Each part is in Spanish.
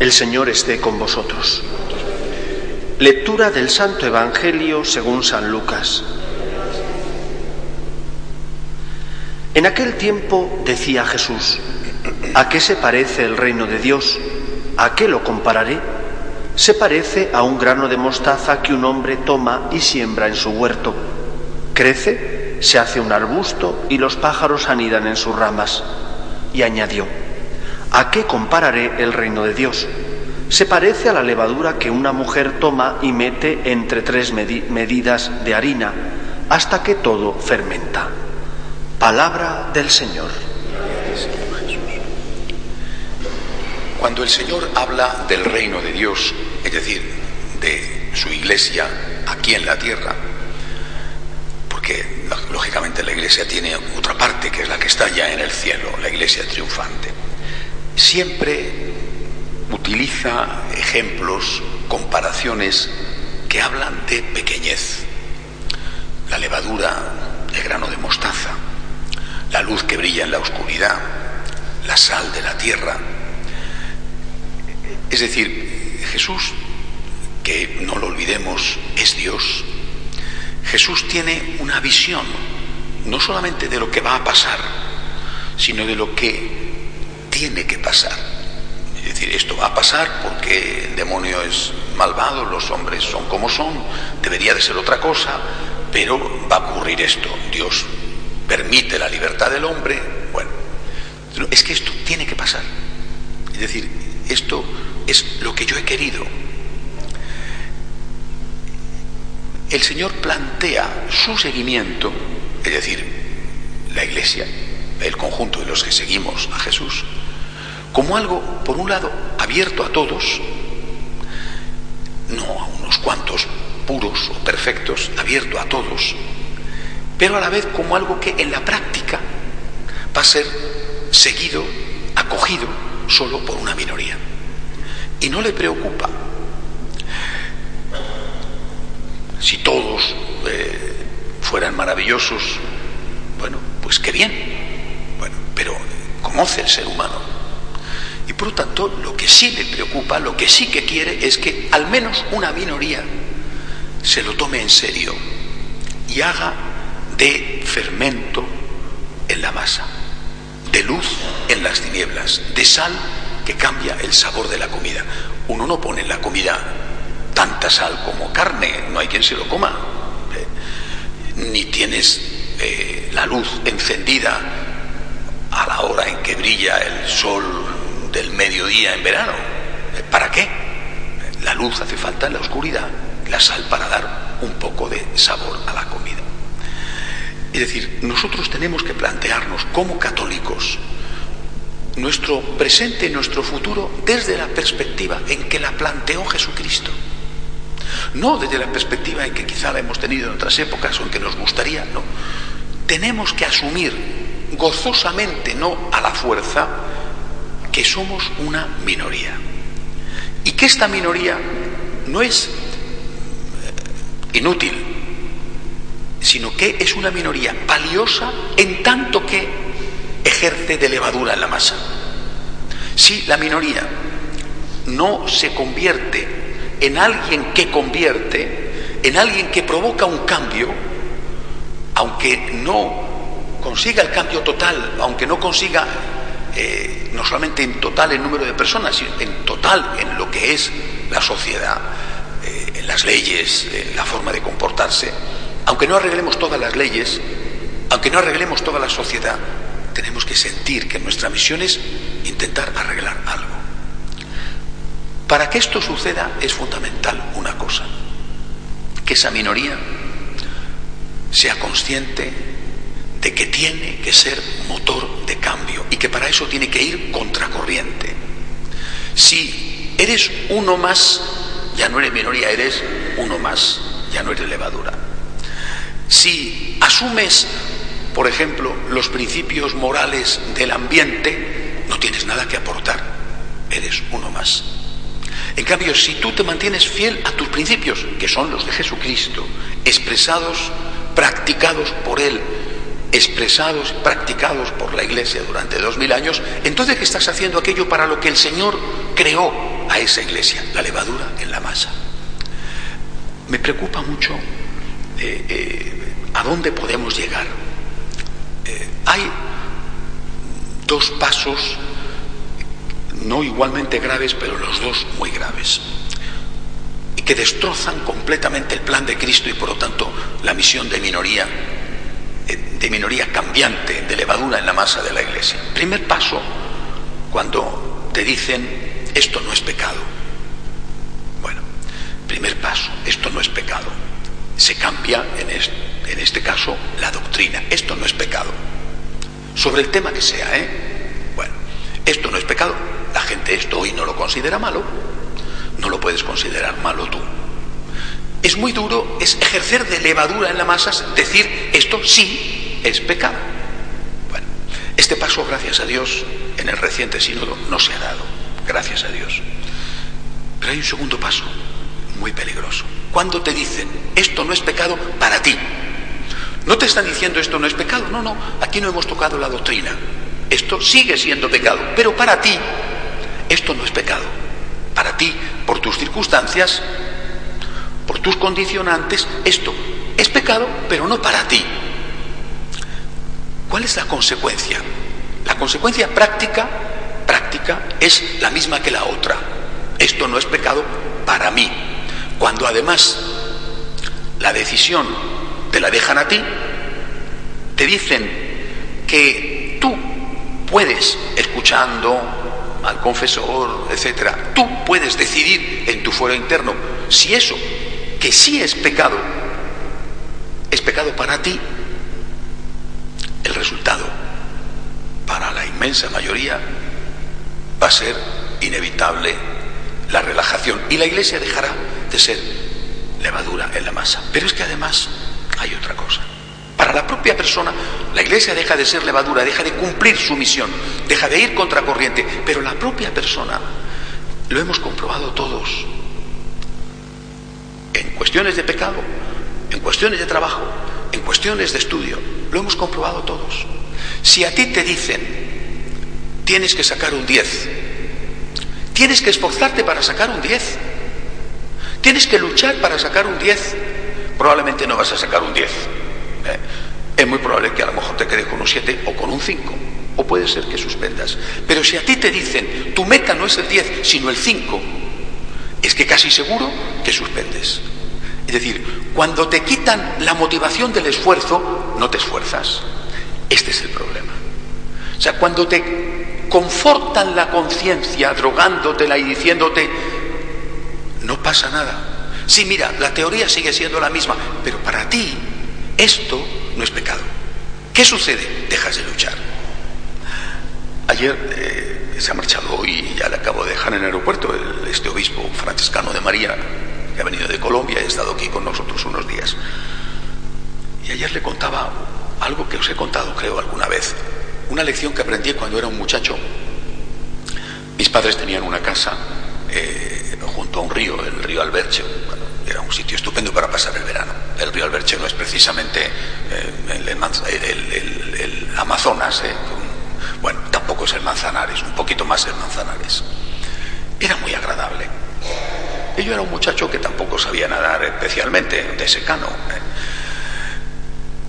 El Señor esté con vosotros. Lectura del Santo Evangelio según San Lucas. En aquel tiempo decía Jesús, ¿a qué se parece el reino de Dios? ¿A qué lo compararé? Se parece a un grano de mostaza que un hombre toma y siembra en su huerto. Crece, se hace un arbusto y los pájaros anidan en sus ramas. Y añadió, ¿A qué compararé el reino de Dios? Se parece a la levadura que una mujer toma y mete entre tres medidas de harina hasta que todo fermenta. Palabra del Señor. Cuando el Señor habla del reino de Dios, es decir, de su iglesia aquí en la tierra, porque lógicamente la iglesia tiene otra parte que es la que está ya en el cielo, la iglesia triunfante siempre utiliza ejemplos, comparaciones que hablan de pequeñez. La levadura, el grano de mostaza, la luz que brilla en la oscuridad, la sal de la tierra. Es decir, Jesús, que no lo olvidemos, es Dios. Jesús tiene una visión, no solamente de lo que va a pasar, sino de lo que tiene que pasar. Es decir, esto va a pasar porque el demonio es malvado, los hombres son como son, debería de ser otra cosa, pero va a ocurrir esto. Dios permite la libertad del hombre. Bueno, es que esto tiene que pasar. Es decir, esto es lo que yo he querido. El Señor plantea su seguimiento, es decir, la iglesia, el conjunto de los que seguimos a Jesús, como algo, por un lado, abierto a todos, no a unos cuantos puros o perfectos, abierto a todos, pero a la vez como algo que en la práctica va a ser seguido, acogido solo por una minoría. Y no le preocupa si todos eh, fueran maravillosos, bueno, pues qué bien, bueno, pero conoce el ser humano y por lo tanto, lo que sí le preocupa, lo que sí que quiere es que al menos una minoría se lo tome en serio y haga de fermento en la masa, de luz en las tinieblas, de sal que cambia el sabor de la comida. Uno no pone en la comida tanta sal como carne, no hay quien se lo coma. ¿eh? Ni tienes eh, la luz encendida a la hora en que brilla el sol del mediodía en verano. ¿Para qué? La luz hace falta en la oscuridad, la sal para dar un poco de sabor a la comida. Es decir, nosotros tenemos que plantearnos como católicos nuestro presente y nuestro futuro desde la perspectiva en que la planteó Jesucristo. No desde la perspectiva en que quizá la hemos tenido en otras épocas o en que nos gustaría, no. Tenemos que asumir gozosamente, no a la fuerza, que somos una minoría y que esta minoría no es eh, inútil, sino que es una minoría valiosa en tanto que ejerce de levadura en la masa. Si la minoría no se convierte en alguien que convierte, en alguien que provoca un cambio, aunque no consiga el cambio total, aunque no consiga eh, no solamente en total en número de personas, sino en total en lo que es la sociedad, eh, en las leyes, en la forma de comportarse. Aunque no arreglemos todas las leyes, aunque no arreglemos toda la sociedad, tenemos que sentir que nuestra misión es intentar arreglar algo. Para que esto suceda es fundamental una cosa, que esa minoría sea consciente de que tiene que ser motor de cambio eso tiene que ir contracorriente. Si eres uno más, ya no eres minoría, eres uno más, ya no eres levadura. Si asumes, por ejemplo, los principios morales del ambiente, no tienes nada que aportar, eres uno más. En cambio, si tú te mantienes fiel a tus principios, que son los de Jesucristo, expresados, practicados por Él, expresados, practicados por la Iglesia durante dos mil años, entonces ¿qué estás haciendo aquello para lo que el Señor creó a esa iglesia, la levadura en la masa. Me preocupa mucho eh, eh, a dónde podemos llegar. Eh, hay dos pasos, no igualmente graves, pero los dos muy graves, y que destrozan completamente el plan de Cristo y por lo tanto la misión de minoría, de minoría cambiante, de levadura en la masa de la iglesia. Primer paso, cuando te dicen, esto no es pecado. Bueno, primer paso, esto no es pecado. Se cambia, en este, en este caso, la doctrina. Esto no es pecado. Sobre el tema que sea, ¿eh? Bueno, esto no es pecado. La gente esto hoy no lo considera malo. No lo puedes considerar malo tú. Es muy duro, es ejercer de levadura en la masa, decir esto sí es pecado. Bueno, este paso, gracias a Dios, en el reciente sínodo no se ha dado, gracias a Dios. Pero hay un segundo paso, muy peligroso. Cuando te dicen, esto no es pecado para ti. No te están diciendo esto no es pecado, no, no, aquí no hemos tocado la doctrina. Esto sigue siendo pecado, pero para ti, esto no es pecado. Para ti, por tus circunstancias, por tus condicionantes, esto es pecado, pero no para ti. ¿Cuál es la consecuencia? La consecuencia práctica, práctica es la misma que la otra. Esto no es pecado para mí. Cuando además la decisión te la dejan a ti, te dicen que tú puedes, escuchando al confesor, etcétera, tú puedes decidir en tu fuero interno si eso, que sí es pecado, es pecado para ti, el resultado para la inmensa mayoría va a ser inevitable la relajación y la iglesia dejará de ser levadura en la masa. Pero es que además hay otra cosa. Para la propia persona, la iglesia deja de ser levadura, deja de cumplir su misión, deja de ir contracorriente, pero la propia persona, lo hemos comprobado todos, en cuestiones de pecado, en cuestiones de trabajo, en cuestiones de estudio, lo hemos comprobado todos. Si a ti te dicen, tienes que sacar un 10, tienes que esforzarte para sacar un 10, tienes que luchar para sacar un 10, probablemente no vas a sacar un 10. ¿eh? Es muy probable que a lo mejor te quedes con un 7 o con un 5, o puede ser que suspendas. Pero si a ti te dicen, tu meta no es el 10, sino el 5, es que casi seguro que suspendes. Es decir, cuando te quitan la motivación del esfuerzo, no te esfuerzas. Este es el problema. O sea, cuando te confortan la conciencia drogándotela y diciéndote, no pasa nada. Sí, mira, la teoría sigue siendo la misma, pero para ti esto no es pecado. ¿Qué sucede? Dejas de luchar. Ayer eh, se ha marchado hoy, ya le acabo de dejar en el aeropuerto, el, este obispo franciscano de María, que ha venido de Colombia y ha estado aquí con nosotros unos días. Y ayer le contaba algo que os he contado, creo, alguna vez. Una lección que aprendí cuando era un muchacho. Mis padres tenían una casa eh, junto a un río, el río Alberche. Era un sitio estupendo para pasar el verano. El río Alberche no es precisamente eh, el, Amazonas, eh, bueno, es el Manzanares, un poquito más el Manzanares. Era muy agradable. Y yo era un muchacho que tampoco sabía nadar especialmente, de secano.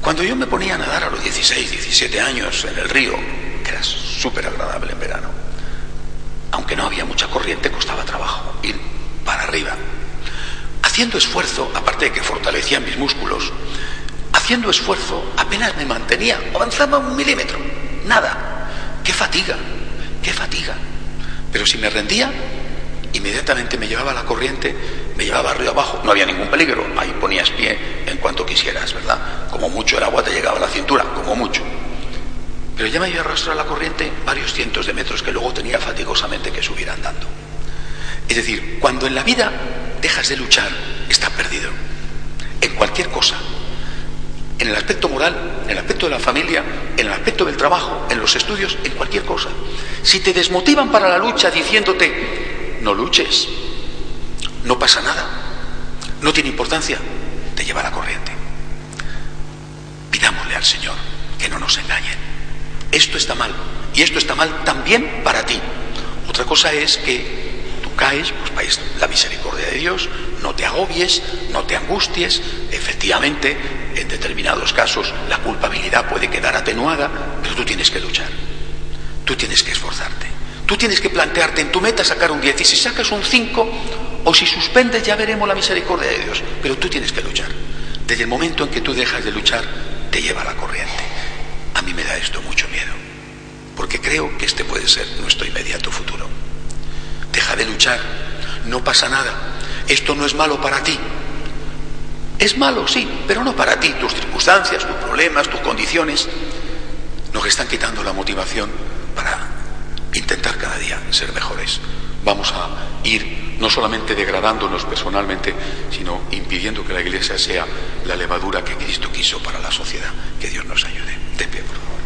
Cuando yo me ponía a nadar a los 16, 17 años en el río, que era súper agradable en verano, aunque no había mucha corriente, costaba trabajo ir para arriba. Haciendo esfuerzo, aparte de que fortalecía mis músculos, haciendo esfuerzo apenas me mantenía, avanzaba un milímetro, nada. ¡Qué fatiga! ¡Qué fatiga! Pero si me rendía, inmediatamente me llevaba la corriente, me llevaba río abajo, no había ningún peligro, ahí ponías pie en cuanto quisieras, ¿verdad? Como mucho el agua te llegaba a la cintura, como mucho. Pero ya me iba a arrastrar la corriente varios cientos de metros que luego tenía fatigosamente que subir andando. Es decir, cuando en la vida dejas de luchar, estás perdido. En cualquier cosa. En el aspecto moral, en el aspecto de la familia, en el aspecto del trabajo, en los estudios, en cualquier cosa. Si te desmotivan para la lucha diciéndote, no luches, no pasa nada, no tiene importancia, te lleva la corriente. Pidámosle al Señor que no nos engañen. Esto está mal y esto está mal también para ti. Otra cosa es que tú caes, pues la misericordia de Dios, no te agobies, no te angusties. Efectivamente, en determinados casos la culpabilidad puede quedar atenuada, pero tú tienes que luchar. Tú tienes que esforzarte. Tú tienes que plantearte en tu meta sacar un 10 y si sacas un 5 o si suspendes ya veremos la misericordia de Dios, pero tú tienes que luchar. Desde el momento en que tú dejas de luchar, te lleva la corriente. A mí me da esto mucho miedo, porque creo que este puede ser nuestro inmediato futuro. Deja de luchar, no pasa nada. Esto no es malo para ti. Es malo, sí, pero no para ti. Tus circunstancias, tus problemas, tus condiciones nos están quitando la motivación para intentar cada día ser mejores. Vamos a ir no solamente degradándonos personalmente, sino impidiendo que la Iglesia sea la levadura que Cristo quiso para la sociedad. Que Dios nos ayude. De pie, por favor.